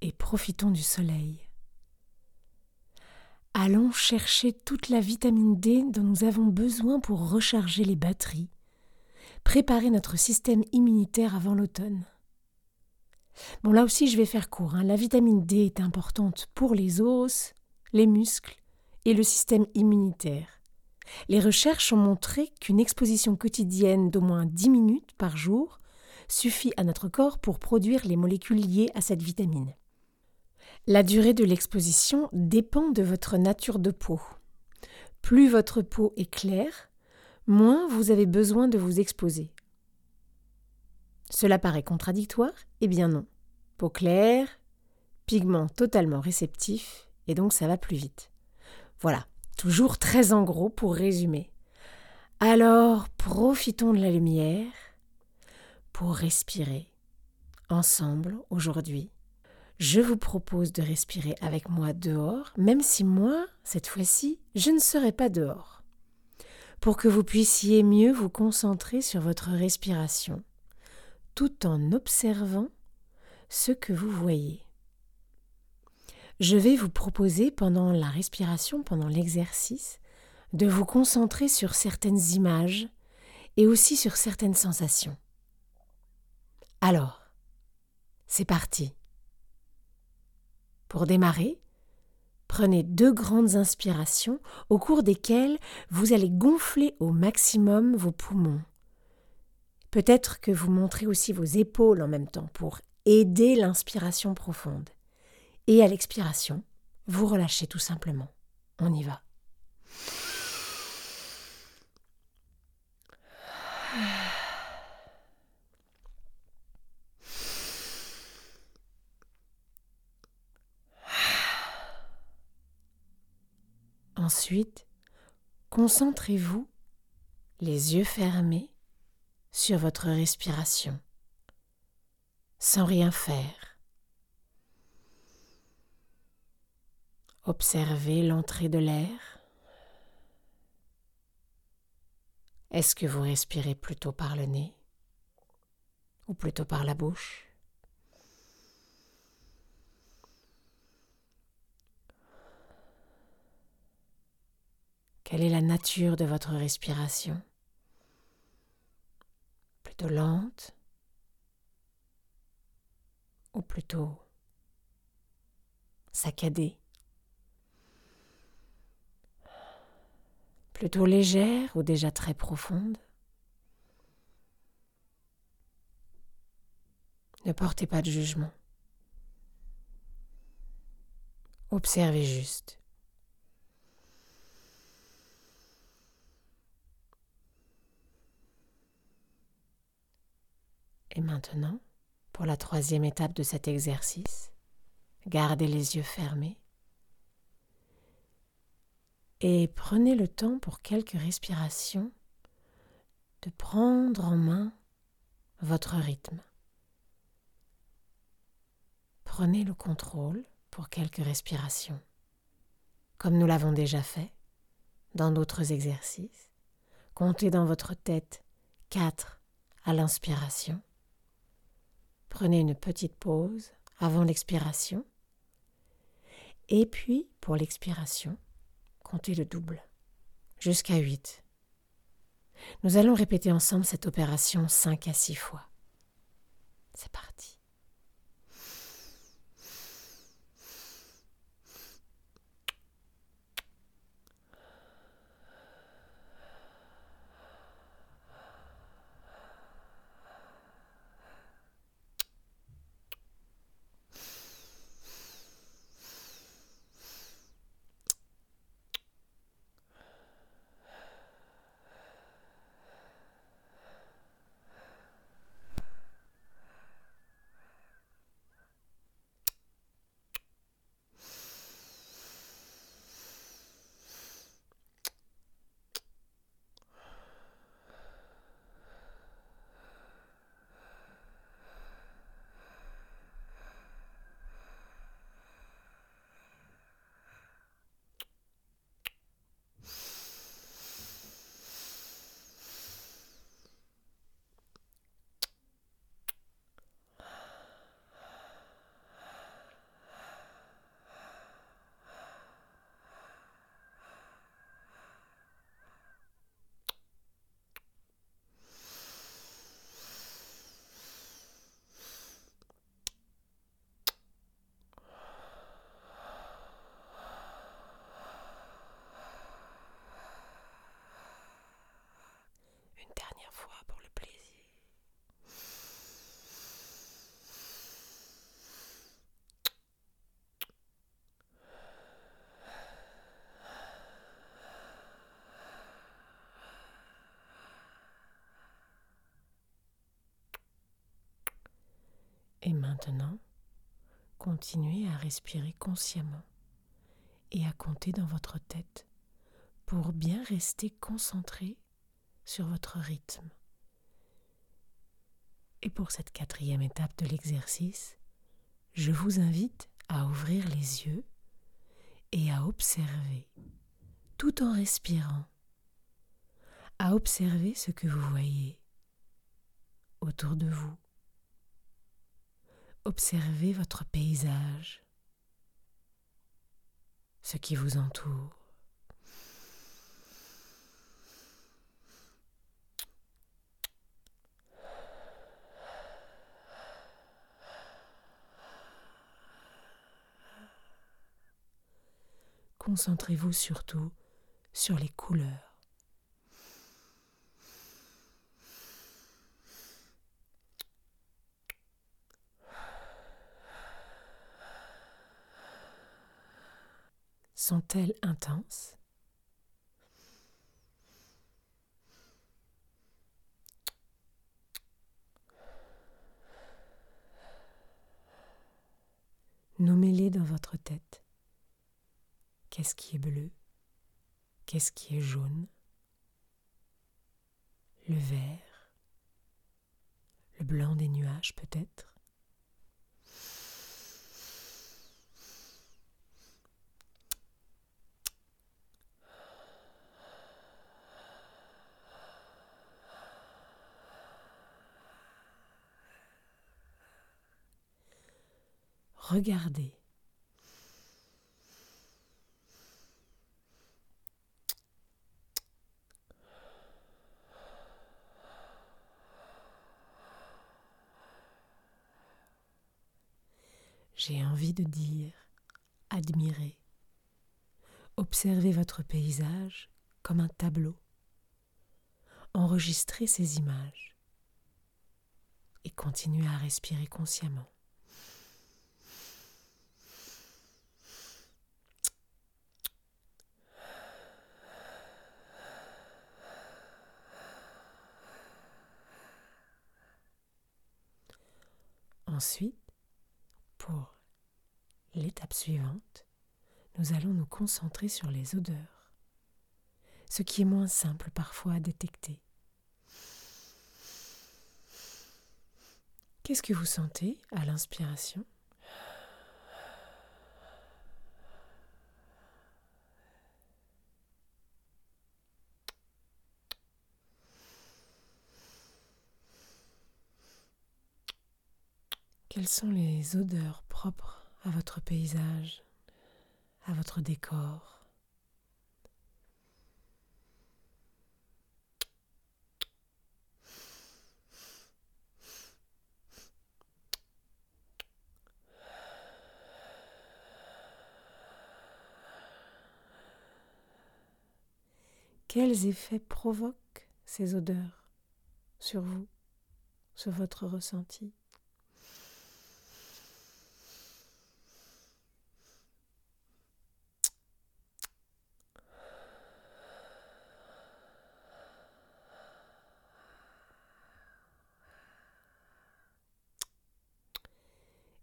et profitons du soleil. Allons chercher toute la vitamine D dont nous avons besoin pour recharger les batteries, préparer notre système immunitaire avant l'automne. Bon, là aussi, je vais faire court. Hein. La vitamine D est importante pour les os, les muscles et le système immunitaire. Les recherches ont montré qu'une exposition quotidienne d'au moins 10 minutes par jour suffit à notre corps pour produire les molécules liées à cette vitamine. La durée de l'exposition dépend de votre nature de peau. Plus votre peau est claire, moins vous avez besoin de vous exposer. Cela paraît contradictoire? Eh bien non. Peau claire, pigments totalement réceptifs, et donc ça va plus vite. Voilà, toujours très en gros pour résumer. Alors, profitons de la lumière pour respirer ensemble aujourd'hui je vous propose de respirer avec moi dehors, même si moi, cette fois-ci, je ne serai pas dehors, pour que vous puissiez mieux vous concentrer sur votre respiration, tout en observant ce que vous voyez. Je vais vous proposer pendant la respiration, pendant l'exercice, de vous concentrer sur certaines images et aussi sur certaines sensations. Alors, c'est parti. Pour démarrer, prenez deux grandes inspirations au cours desquelles vous allez gonfler au maximum vos poumons. Peut-être que vous montrez aussi vos épaules en même temps pour aider l'inspiration profonde. Et à l'expiration, vous relâchez tout simplement. On y va. Ensuite, concentrez-vous, les yeux fermés, sur votre respiration, sans rien faire. Observez l'entrée de l'air. Est-ce que vous respirez plutôt par le nez ou plutôt par la bouche? Quelle est la nature de votre respiration? Plutôt lente? Ou plutôt saccadée? Plutôt légère ou déjà très profonde? Ne portez pas de jugement. Observez juste. Maintenant, pour la troisième étape de cet exercice, gardez les yeux fermés et prenez le temps pour quelques respirations de prendre en main votre rythme. Prenez le contrôle pour quelques respirations, comme nous l'avons déjà fait dans d'autres exercices. Comptez dans votre tête quatre à l'inspiration Prenez une petite pause avant l'expiration. Et puis, pour l'expiration, comptez le double, jusqu'à 8. Nous allons répéter ensemble cette opération 5 à 6 fois. C'est parti. Maintenant, continuez à respirer consciemment et à compter dans votre tête pour bien rester concentré sur votre rythme. Et pour cette quatrième étape de l'exercice, je vous invite à ouvrir les yeux et à observer, tout en respirant, à observer ce que vous voyez autour de vous. Observez votre paysage, ce qui vous entoure. Concentrez-vous surtout sur les couleurs. Sont-elles intenses Nommez-les dans votre tête. Qu'est-ce qui est bleu? Qu'est-ce qui est jaune? Le vert? Le blanc des nuages peut-être? Regardez j'ai envie de dire admirez. Observez votre paysage comme un tableau. Enregistrez ces images et continuez à respirer consciemment. Ensuite, pour l'étape suivante, nous allons nous concentrer sur les odeurs, ce qui est moins simple parfois à détecter. Qu'est-ce que vous sentez à l'inspiration? Quelles sont les odeurs propres à votre paysage, à votre décor? Quels effets provoquent ces odeurs sur vous, sur votre ressenti?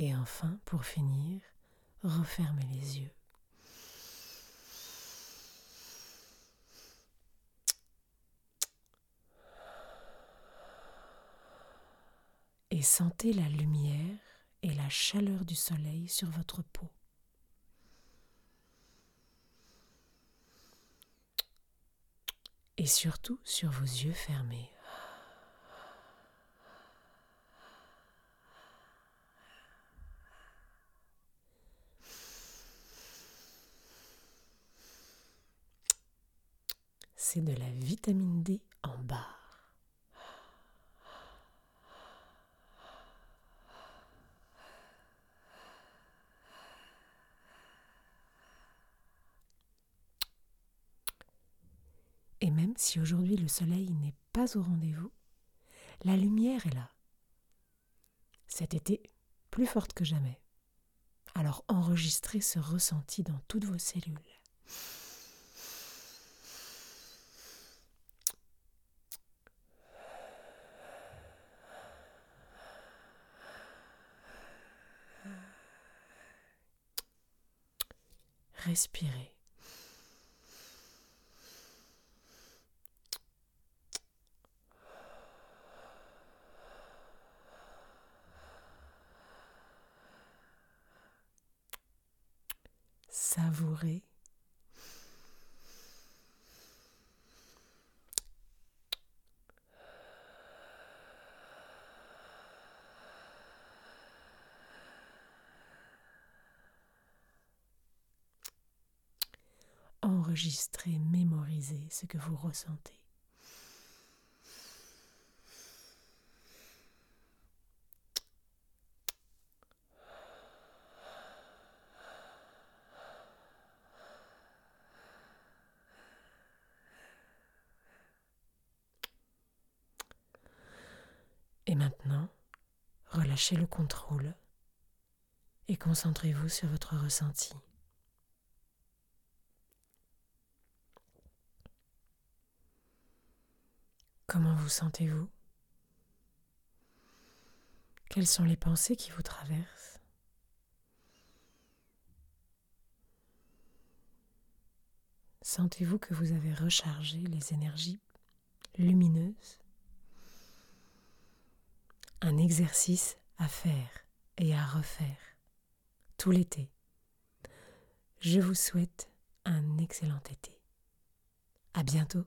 Et enfin, pour finir, refermez les yeux. Et sentez la lumière et la chaleur du soleil sur votre peau. Et surtout sur vos yeux fermés. C'est de la vitamine D en barre. Et même si aujourd'hui le soleil n'est pas au rendez-vous, la lumière est là. Cet été, plus forte que jamais. Alors enregistrez ce ressenti dans toutes vos cellules. Respirez. Savourez. Enregistrez, mémorisez ce que vous ressentez. Et maintenant, relâchez le contrôle et concentrez-vous sur votre ressenti. Comment vous sentez-vous? Quelles sont les pensées qui vous traversent? Sentez-vous que vous avez rechargé les énergies lumineuses? Un exercice à faire et à refaire tout l'été. Je vous souhaite un excellent été. À bientôt.